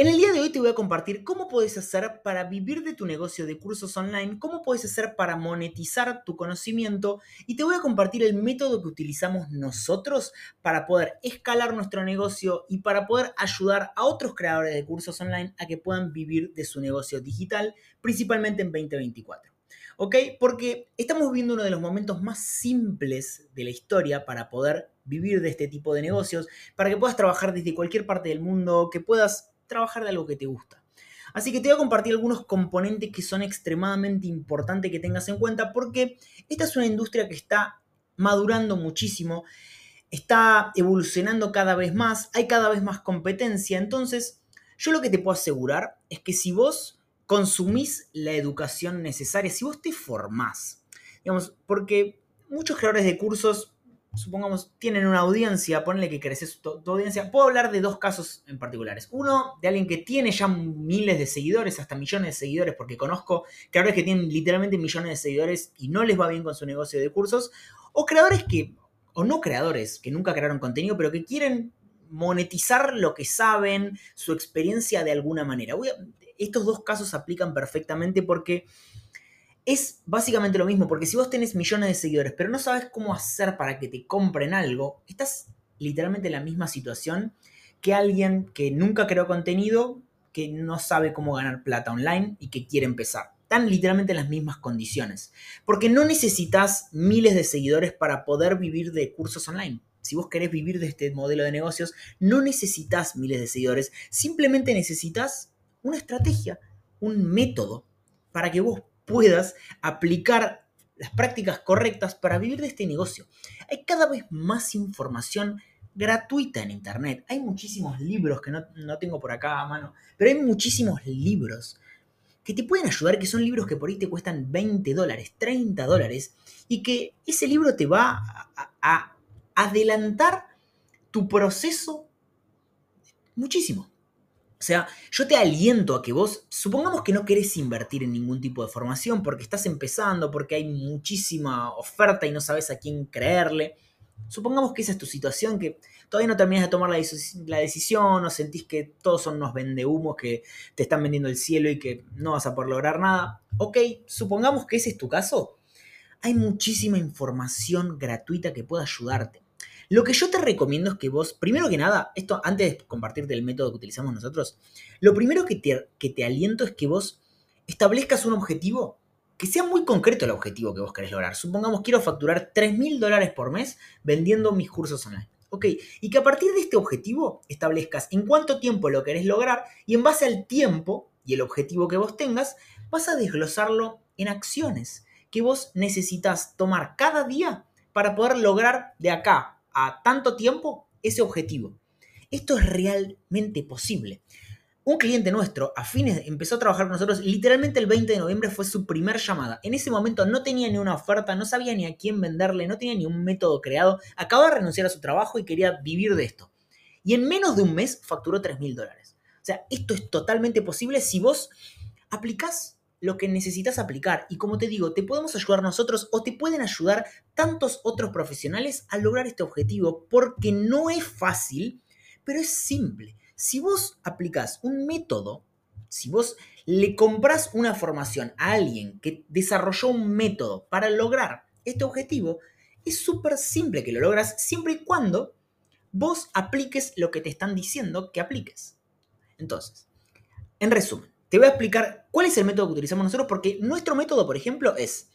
En el día de hoy te voy a compartir cómo puedes hacer para vivir de tu negocio de cursos online, cómo puedes hacer para monetizar tu conocimiento y te voy a compartir el método que utilizamos nosotros para poder escalar nuestro negocio y para poder ayudar a otros creadores de cursos online a que puedan vivir de su negocio digital, principalmente en 2024. ¿Ok? Porque estamos viviendo uno de los momentos más simples de la historia para poder vivir de este tipo de negocios, para que puedas trabajar desde cualquier parte del mundo, que puedas trabajar de algo que te gusta. Así que te voy a compartir algunos componentes que son extremadamente importantes que tengas en cuenta porque esta es una industria que está madurando muchísimo, está evolucionando cada vez más, hay cada vez más competencia, entonces yo lo que te puedo asegurar es que si vos consumís la educación necesaria, si vos te formás, digamos, porque muchos creadores de cursos supongamos, tienen una audiencia, ponle que creces tu, audiencia. Puedo hablar de dos casos en particulares. Uno, de alguien que tiene ya miles de seguidores, hasta millones de seguidores, porque conozco creadores que tienen literalmente millones de seguidores y no les va bien con su negocio de cursos. O creadores que, o no creadores, que nunca crearon contenido, pero que quieren monetizar lo que saben, su experiencia de alguna manera. estos dos casos aplican perfectamente porque es básicamente lo mismo, porque si vos tenés millones de seguidores, pero no sabes cómo hacer para que te compren algo, estás literalmente en la misma situación que alguien que nunca creó contenido, que no sabe cómo ganar plata online y que quiere empezar. Están literalmente en las mismas condiciones. Porque no necesitas miles de seguidores para poder vivir de cursos online. Si vos querés vivir de este modelo de negocios, no necesitas miles de seguidores. Simplemente necesitas una estrategia, un método para que vos puedas aplicar las prácticas correctas para vivir de este negocio. Hay cada vez más información gratuita en Internet. Hay muchísimos libros que no, tengo por acá a mano, pero hay muchísimos libros que te pueden ayudar, que son libros que por ahí te cuestan 20 dólares, 30 dólares, y que ese libro te va a adelantar tu proceso muchísimo. O sea, yo te aliento a que vos, supongamos que no querés invertir en ningún tipo de formación porque estás empezando, porque hay muchísima oferta y no sabes a quién creerle. Supongamos que esa es tu situación, que todavía no terminas de tomar la, decisión o sentís que todos son unos vendehumos que te están vendiendo el cielo y que no vas a poder lograr nada. Ok, supongamos que ese es tu caso. Hay muchísima información gratuita que pueda ayudarte. Lo que yo te recomiendo es que vos, primero que nada, esto antes de compartirte el método que utilizamos nosotros, lo primero que te, que te aliento es que vos establezcas un objetivo que sea muy concreto el objetivo que vos querés lograr. Supongamos quiero facturar 3 mil dólares por mes vendiendo mis cursos online. Ok, y que a partir de este objetivo establezcas en cuánto tiempo lo querés lograr y en base al tiempo y el objetivo que vos tengas, vas a desglosarlo en acciones que vos necesitas tomar cada día para poder lograr de acá a tanto tiempo ese objetivo. Esto es realmente posible. Un cliente nuestro a fines empezó a trabajar con nosotros, literalmente el 20 de noviembre fue su primer llamada. En ese momento no tenía ni una oferta, no sabía ni a quién venderle, no tenía ni un método creado, acaba de renunciar a su trabajo y quería vivir de esto. Y en menos de un mes facturó 3 mil dólares. O sea, esto es totalmente posible si vos aplicás lo que necesitas aplicar. Y como te digo, te podemos ayudar nosotros o te pueden ayudar tantos otros profesionales a lograr este objetivo porque no es fácil, pero es simple. Si vos aplicás un método, si vos le compras una formación a alguien que desarrolló un método para lograr este objetivo, es súper simple que lo logras siempre y cuando vos apliques lo que te están diciendo que apliques. Entonces, en resumen, te voy a explicar cuál es el método que utilizamos nosotros, porque nuestro método, por ejemplo, es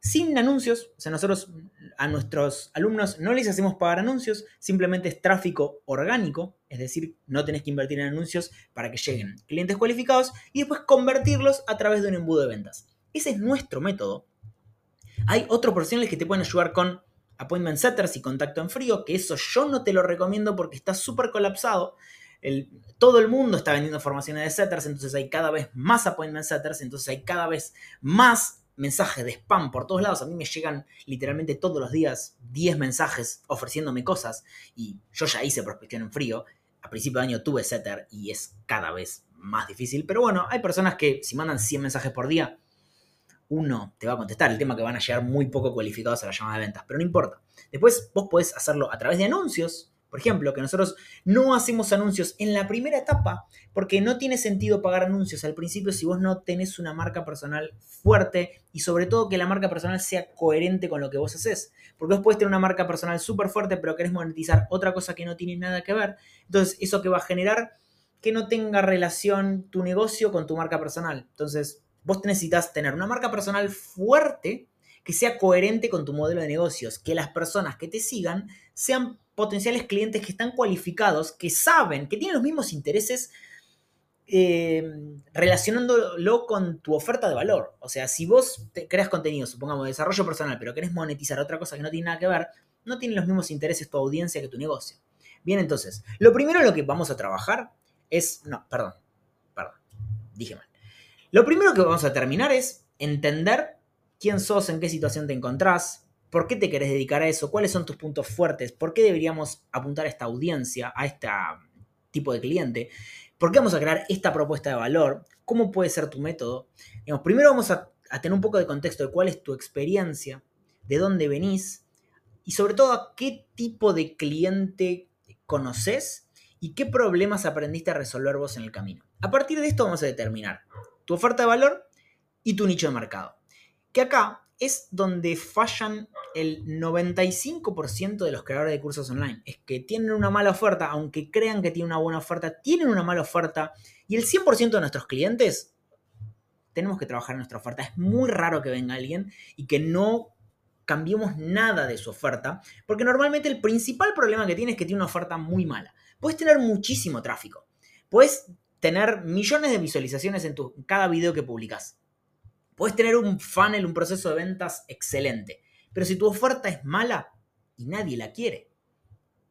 sin anuncios, o sea, nosotros a nuestros alumnos no les hacemos pagar anuncios, simplemente es tráfico orgánico, es decir, no tenés que invertir en anuncios para que lleguen clientes cualificados y después convertirlos a través de un embudo de ventas. Ese es nuestro método. Hay otros profesionales que te pueden ayudar con appointment setters y contacto en frío, que eso yo no te lo recomiendo porque está súper colapsado todo el mundo está vendiendo formaciones de setters, entonces hay cada vez más appointment setters, entonces hay cada vez más mensajes de spam por todos lados. A mí me llegan literalmente todos los días 10 mensajes ofreciéndome cosas y yo ya hice prospección en frío. A principio de año tuve setter y es cada vez más difícil, pero bueno, hay personas que si mandan 100 mensajes por día, uno te va a contestar. El tema que van a llegar muy poco cualificados a la llamada de ventas, pero no importa. Después vos podés hacerlo a través de anuncios, Por ejemplo, que nosotros no hacemos anuncios en la primera etapa porque no tiene sentido pagar anuncios al principio si vos no tenés una marca personal fuerte y sobre todo que la marca personal sea coherente con lo que vos haces. Porque vos puedes tener una marca personal súper fuerte pero querés monetizar otra cosa que no tiene nada que ver. Entonces, eso que va a generar que no tenga relación tu negocio con tu marca personal. Entonces, vos necesitas tener una marca personal fuerte que sea coherente con tu modelo de negocios, que las personas que te sigan sean potenciales clientes que están cualificados, que saben, que tienen los mismos intereses eh, relacionándolo con tu oferta de valor. O sea, si vos creas contenido, supongamos, de desarrollo personal, pero querés monetizar otra cosa que no tiene nada que ver, no tiene los mismos intereses tu audiencia que tu negocio. Bien, entonces, lo primero en lo que vamos a trabajar es, no, perdón, perdón, dije mal. Lo primero que vamos a terminar es entender quién sos, en qué situación te encontrás, por qué te querés dedicar a eso, cuáles son tus puntos fuertes, por qué deberíamos apuntar a esta audiencia, a este tipo de cliente, por qué vamos a crear esta propuesta de valor, cómo puede ser tu método. primero vamos a, a tener un poco de contexto de cuál es tu experiencia, de dónde venís y sobre todo a qué tipo de cliente conoces y qué problemas aprendiste a resolver vos en el camino. A partir de esto vamos a determinar tu oferta de valor y tu nicho de mercado. Que acá es donde fallan el 95% de los creadores de cursos online. Es que tienen una mala oferta, aunque crean que tienen una buena oferta, tienen una mala oferta. Y el 100% de nuestros clientes tenemos que trabajar en nuestra oferta. Es muy raro que venga alguien y que no cambiemos nada de su oferta, porque normalmente el principal problema que tiene es que tiene una oferta muy mala. Puedes tener muchísimo tráfico, puedes tener millones de visualizaciones en tu, cada video que publicas, Puedes tener un funnel, un proceso de ventas excelente, pero si tu oferta es mala y nadie la quiere,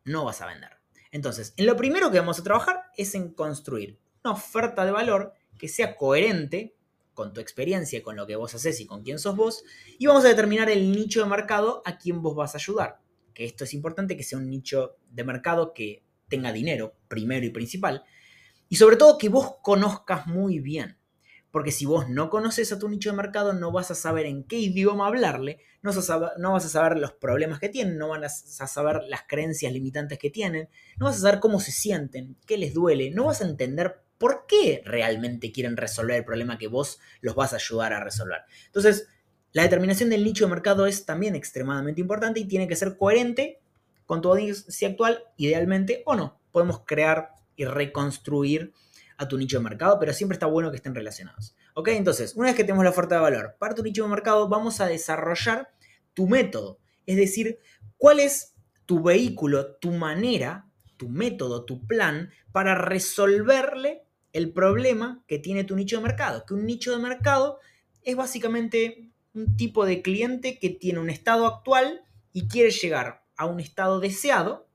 no vas a vender. Entonces, en lo primero que vamos a trabajar es en construir una oferta de valor que sea coherente con tu experiencia, con lo que vos haces y con quién sos vos, y vamos a determinar el nicho de mercado a quien vos vas a ayudar. Que esto es importante que sea un nicho de mercado que tenga dinero, primero y principal, y sobre todo que vos conozcas muy bien. Porque si vos no conoces a tu nicho de mercado, no vas a saber en qué idioma hablarle, no vas a saber, los problemas que tienen, no vas a saber las creencias limitantes que tienen, no vas a saber cómo se sienten, qué les duele, no vas a entender por qué realmente quieren resolver el problema que vos los vas a ayudar a resolver. Entonces, la determinación del nicho de mercado es también extremadamente importante y tiene que ser coherente con tu audiencia actual, idealmente, o no. Podemos crear y reconstruir a tu nicho de mercado, pero siempre está bueno que estén relacionados. ¿Ok? Entonces, una vez que tenemos la oferta de valor para tu nicho de mercado, vamos a desarrollar tu método. Es decir, cuál es tu vehículo, tu manera, tu método, tu plan para resolverle el problema que tiene tu nicho de mercado. Que un nicho de mercado es básicamente un tipo de cliente que tiene un estado actual y quiere llegar a un estado deseado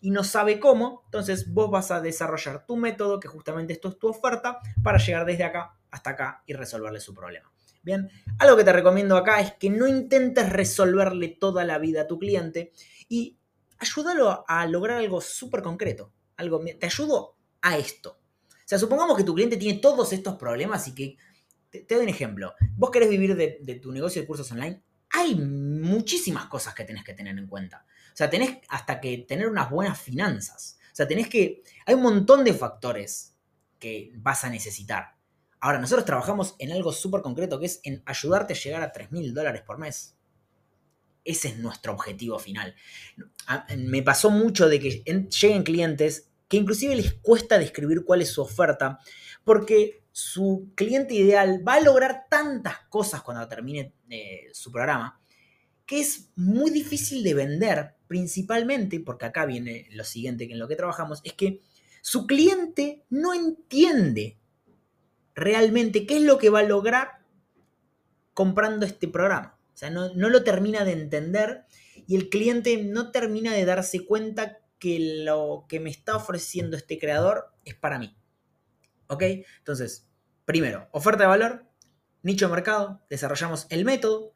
y no sabe cómo, entonces vos vas a desarrollar tu método, que justamente esto es tu oferta, para llegar desde acá hasta acá y resolverle su problema. Bien, algo que te recomiendo acá es que no intentes resolverle toda la vida a tu cliente y ayúdalo a lograr algo súper concreto. Algo, te ayudo a esto. O sea, supongamos que tu cliente tiene todos estos problemas y que, te, doy un ejemplo, vos querés vivir de, de tu negocio de cursos online, hay muchísimas cosas que tenés que tener en cuenta. O sea, tenés hasta que tener unas buenas finanzas. O sea, tenés que... Hay un montón de factores que vas a necesitar. Ahora, nosotros trabajamos en algo súper concreto que es en ayudarte a llegar a 3 mil dólares por mes. Ese es nuestro objetivo final. Me pasó mucho de que lleguen clientes que inclusive les cuesta describir cuál es su oferta, porque su cliente ideal va a lograr tantas cosas cuando termine eh, su programa, que es muy difícil de vender, principalmente, porque acá viene lo siguiente en lo que trabajamos, es que su cliente no entiende realmente qué es lo que va a lograr comprando este programa. O sea, no, no lo termina de entender y el cliente no termina de darse cuenta que lo que me está ofreciendo este creador es para mí. ¿Ok? Entonces, primero, oferta de valor, nicho de mercado, desarrollamos el método,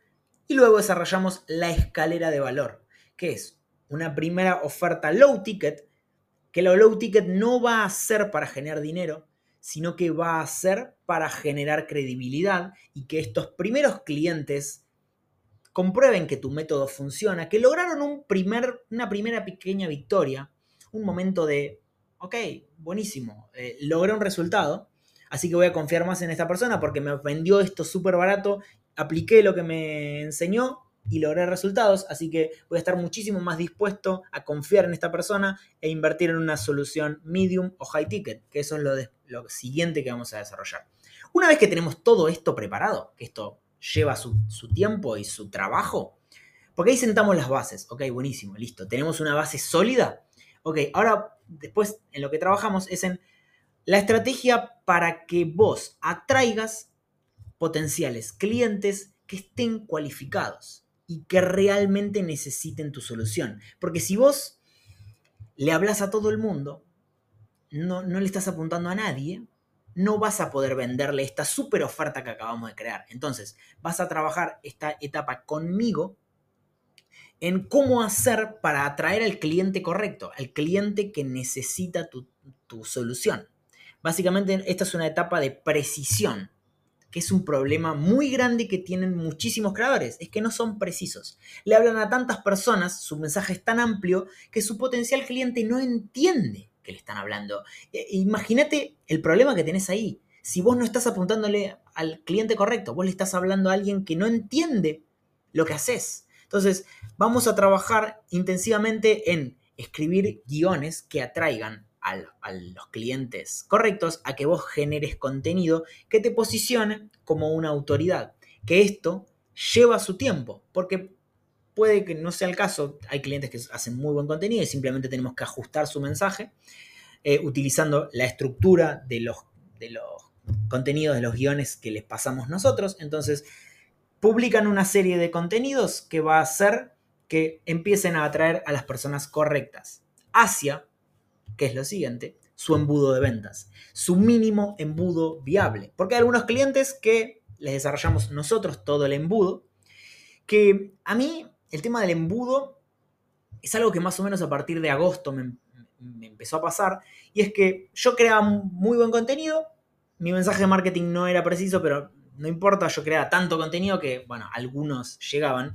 y luego desarrollamos la escalera de valor, que es una primera oferta low ticket, que la low ticket no va a ser para generar dinero, sino que va a ser para generar credibilidad y que estos primeros clientes comprueben que tu método funciona, que lograron un primer, una primera pequeña victoria, un momento de, ok, buenísimo, eh, logré un resultado, así que voy a confiar más en esta persona porque me vendió esto súper barato, apliqué lo que me enseñó y logré resultados, así que voy a estar muchísimo más dispuesto a confiar en esta persona e invertir en una solución medium o high ticket, que eso es lo, lo siguiente que vamos a desarrollar. Una vez que tenemos todo esto preparado, que esto lleva su, tiempo y su trabajo, porque ahí sentamos las bases, ok, buenísimo, listo, tenemos una base sólida, ok, ahora después en lo que trabajamos es en la estrategia para que vos atraigas potenciales clientes que estén cualificados y que realmente necesiten tu solución. Porque si vos le hablas a todo el mundo, no, no le estás apuntando a nadie, no vas a poder venderle esta super oferta que acabamos de crear. Entonces, vas a trabajar esta etapa conmigo en cómo hacer para atraer al cliente correcto, al cliente que necesita tu, tu solución. Básicamente, esta es una etapa de precisión que es un problema muy grande que tienen muchísimos creadores, es que no son precisos. Le hablan a tantas personas, su mensaje es tan amplio que su potencial cliente no entiende que le están hablando. E, imagínate el problema que tenés ahí. Si vos no estás apuntándole al cliente correcto, vos le estás hablando a alguien que no entiende lo que haces. Entonces, vamos a trabajar intensivamente en escribir guiones que atraigan a, los clientes correctos a que vos generes contenido que te posicione como una autoridad. Que esto lleva su tiempo, porque puede que no sea el caso. Hay clientes que hacen muy buen contenido y simplemente tenemos que ajustar su mensaje eh, utilizando la estructura de los, de los contenidos, de los guiones que les pasamos nosotros. Entonces, publican una serie de contenidos que va a hacer que empiecen a atraer a las personas correctas hacia que es lo siguiente, su embudo de ventas, su mínimo embudo viable. Porque hay algunos clientes que les desarrollamos nosotros todo el embudo, que a mí el tema del embudo es algo que más o menos a partir de agosto me, empezó a pasar, y es que yo creaba muy buen contenido, mi mensaje de marketing no era preciso, pero no importa, yo creaba tanto contenido que, bueno, algunos llegaban,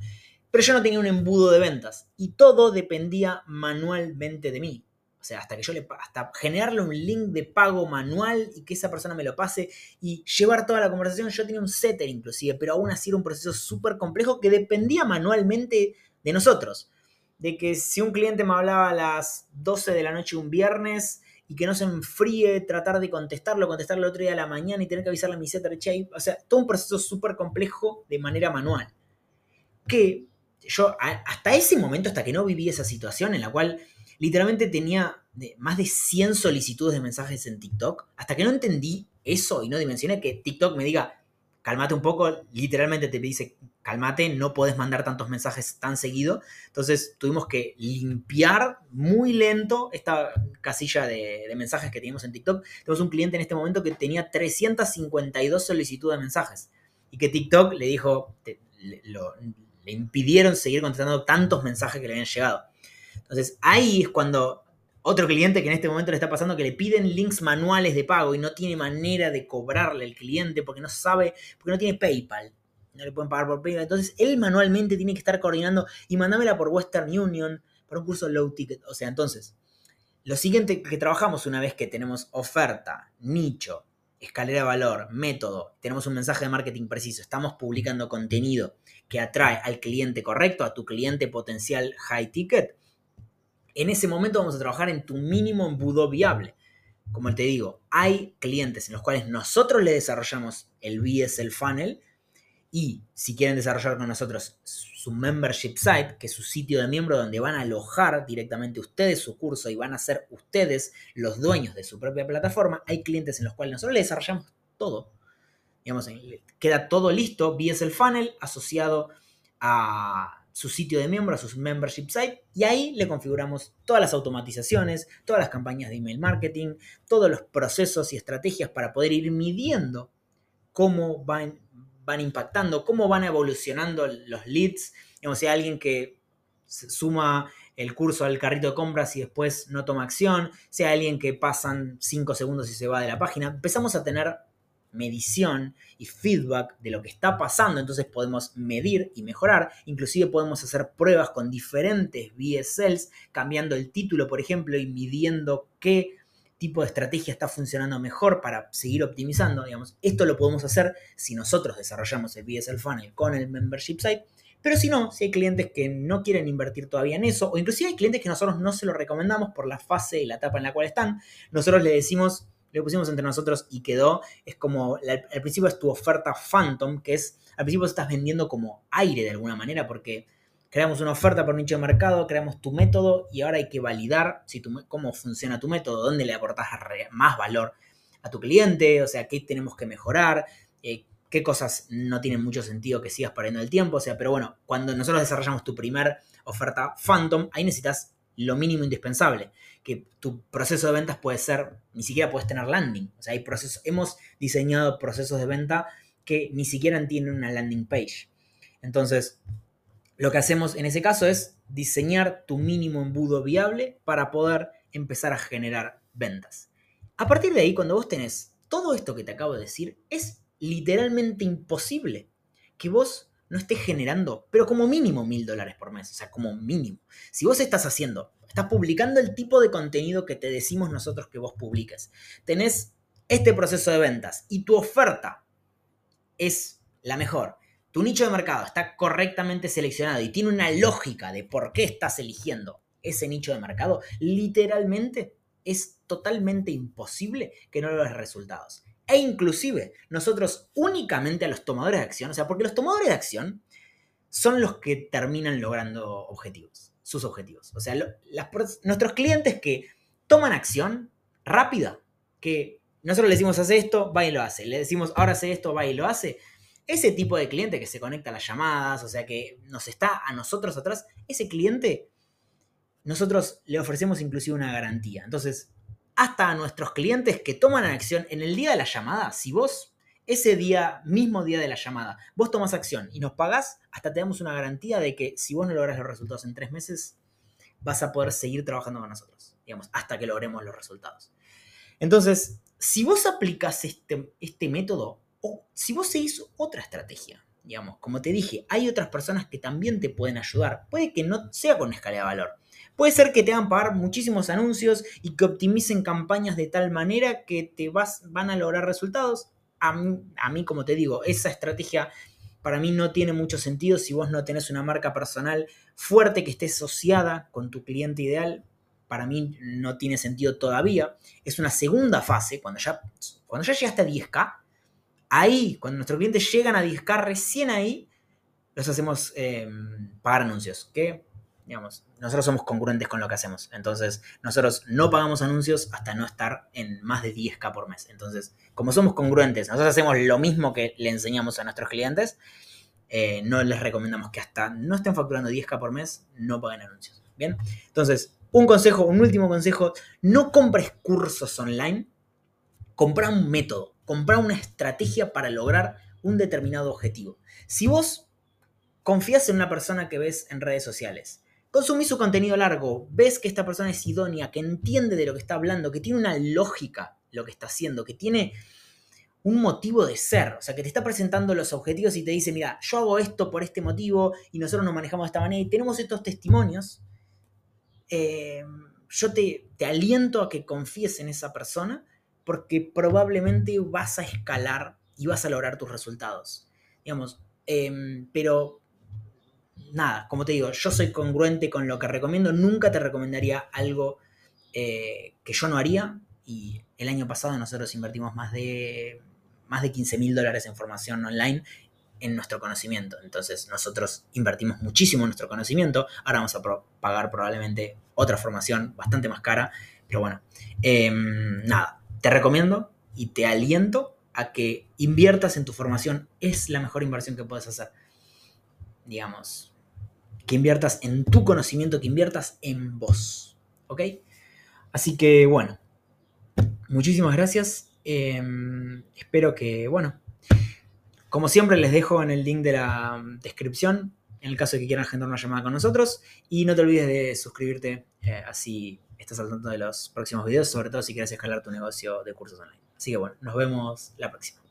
pero yo no tenía un embudo de ventas y todo dependía manualmente de mí. O sea, hasta que yo le hasta generarle un link de pago manual y que esa persona me lo pase y llevar toda la conversación, yo tenía un setter inclusive, pero aún así era un proceso súper complejo que dependía manualmente de nosotros. De que si un cliente me hablaba a las 12 de la noche un viernes y que no se enfríe, tratar de contestarlo, contestarlo el otro día a la mañana y tener que avisarle a mi setter, che, o sea, todo un proceso súper complejo de manera manual. Que yo hasta ese momento, hasta que no viví esa situación en la cual literalmente tenía más de 100 solicitudes de mensajes en TikTok. Hasta que no entendí eso y no dimensioné que TikTok me diga, cálmate un poco, literalmente te dice, cálmate, no puedes mandar tantos mensajes tan seguido. Entonces tuvimos que limpiar muy lento esta casilla de, mensajes que teníamos en TikTok. Tenemos un cliente en este momento que tenía 352 solicitudes de mensajes y que TikTok le dijo, le impidieron seguir contestando tantos mensajes que le habían llegado. Entonces ahí es cuando otro cliente que en este momento le está pasando que le piden links manuales de pago y no tiene manera de cobrarle al cliente porque no sabe, porque no tiene PayPal. No le pueden pagar por PayPal. Entonces él manualmente tiene que estar coordinando y mandámela por Western Union para un curso low ticket. O sea, entonces, lo siguiente que trabajamos una vez que tenemos oferta, nicho, escalera de valor, método, tenemos un mensaje de marketing preciso, estamos publicando contenido que atrae al cliente correcto, a tu cliente potencial high ticket, en ese momento vamos a trabajar en tu mínimo embudo viable. Como te digo, hay clientes en los cuales nosotros le desarrollamos el BSL funnel y si quieren desarrollar con nosotros su membership site, que es su sitio de miembro donde van a alojar directamente ustedes su curso y van a ser ustedes los dueños de su propia plataforma, hay clientes en los cuales nosotros le desarrollamos todo. Digamos, queda todo listo, BSL funnel asociado a su sitio de miembro, a su membership site, y ahí le configuramos todas las automatizaciones, todas las campañas de email marketing, todos los procesos y estrategias para poder ir midiendo cómo van, van impactando, cómo van evolucionando los leads. Hay alguien que suma el curso al carrito de compras y después no toma acción, hay alguien que pasan 5 segundos y se va de la página, empezamos a tener medición y feedback de lo que está pasando, entonces podemos medir y mejorar, inclusive podemos hacer pruebas con diferentes BSLs, cambiando el título, por ejemplo, y midiendo qué tipo de estrategia está funcionando mejor para seguir optimizando, digamos. Esto lo podemos hacer si nosotros desarrollamos el BSL Funnel con el Membership Site, pero si no, si hay clientes que no quieren invertir todavía en eso, o inclusive hay clientes que nosotros no se lo recomendamos por la fase y la etapa en la cual están, nosotros le decimos, le pusimos entre nosotros y quedó, es como, al principio es tu oferta Phantom, que es, al principio estás vendiendo como aire de alguna manera, porque creamos una oferta por nicho de mercado, creamos tu método y ahora hay que validar si cómo funciona tu método, dónde le aportas más valor a tu cliente, o sea, qué tenemos que mejorar, eh, qué cosas no tienen mucho sentido que sigas perdiendo el tiempo, o sea, pero bueno, cuando nosotros desarrollamos tu primer oferta Phantom, ahí necesitas lo mínimo indispensable, que tu proceso de ventas puede ser, ni siquiera puedes tener landing, o sea, hay procesos, hemos diseñado procesos de venta que ni siquiera tienen una landing page. Entonces, lo que hacemos en ese caso es diseñar tu mínimo embudo viable para poder empezar a generar ventas. A partir de ahí, cuando vos tenés todo esto que te acabo de decir, es literalmente imposible que vos no estés generando, pero como mínimo mil dólares por mes, o sea, como mínimo. Si vos estás haciendo, estás publicando el tipo de contenido que te decimos nosotros que vos publiques, tenés este proceso de ventas y tu oferta es la mejor tu nicho de mercado está correctamente seleccionado y tiene una lógica de por qué estás eligiendo ese nicho de mercado, literalmente es totalmente imposible que no logres resultados. E inclusive nosotros únicamente a los tomadores de acción, o sea, porque los tomadores de acción son los que terminan logrando objetivos, sus objetivos. O sea, nuestros clientes que toman acción rápida, que nosotros le decimos hace esto, va y lo hace, le decimos ahora hace esto, va y lo hace, ese tipo de cliente que se conecta a las llamadas, o sea, que nos está a nosotros atrás, ese cliente, nosotros le ofrecemos inclusive una garantía. Entonces, hasta a nuestros clientes que toman acción en el día de la llamada, si vos ese día, mismo día de la llamada, vos tomas acción y nos pagás, hasta te damos una garantía de que si vos no logras los resultados en tres meses, vas a poder seguir trabajando con nosotros, digamos, hasta que logremos los resultados. Entonces, si vos aplicas este, este método, o si vos seguís otra estrategia, digamos, como te dije, hay otras personas que también te pueden ayudar. Puede que no sea con escala de valor. Puede ser que te hagan pagar muchísimos anuncios y que optimicen campañas de tal manera que te vas, van a lograr resultados. A mí, a mí, como te digo, esa estrategia para mí no tiene mucho sentido si vos no tenés una marca personal fuerte que esté asociada con tu cliente ideal. Para mí no tiene sentido todavía. Es una segunda fase, cuando ya, cuando ya llegaste a 10K, Ahí, cuando nuestros clientes llegan a 10K, recién ahí los hacemos em, pagar anuncios. Que, digamos, nosotros somos congruentes con lo que hacemos. Entonces, nosotros no pagamos anuncios hasta no estar en más de 10K por mes. Entonces, como somos congruentes, nosotros hacemos lo mismo que le enseñamos a nuestros clientes. Eh, no les recomendamos que hasta no estén facturando 10K por mes, no paguen anuncios. Bien, entonces, un consejo, un último consejo, no compres cursos online, compra un método comprar una estrategia para lograr un determinado objetivo. Si vos confías en una persona que ves en redes sociales, consumís su contenido largo, ves que esta persona es idónea, que entiende de lo que está hablando, que tiene una lógica lo que está haciendo, que tiene un motivo de ser, o sea, que te está presentando los objetivos y te dice, mira, yo hago esto por este motivo y nosotros nos manejamos de esta manera y tenemos estos testimonios, eh, yo te, te aliento a que confíes en esa persona porque probablemente vas a escalar y vas a lograr tus resultados. Digamos, em, pero nada, como te digo, yo soy congruente con lo que recomiendo, nunca te recomendaría algo eh, que yo no haría y el año pasado nosotros invertimos más de, más de 15 mil dólares en formación online en nuestro conocimiento. Entonces nosotros invertimos muchísimo en nuestro conocimiento, ahora vamos a pagar probablemente otra formación bastante más cara, pero bueno, em, nada, te recomiendo y te aliento a que inviertas en tu formación. Es la mejor inversión que puedes hacer. Digamos, que inviertas en tu conocimiento, que inviertas en vos. ¿Ok? Así que bueno, muchísimas gracias. Em, espero que, bueno, como siempre les dejo en el link de la descripción en el caso de que quieran agendar una llamada con nosotros. Y no te olvides de suscribirte eh, así estás al tanto de los próximos videos, sobre todo si quieres escalar tu negocio de cursos online. Así que bueno, nos vemos la próxima.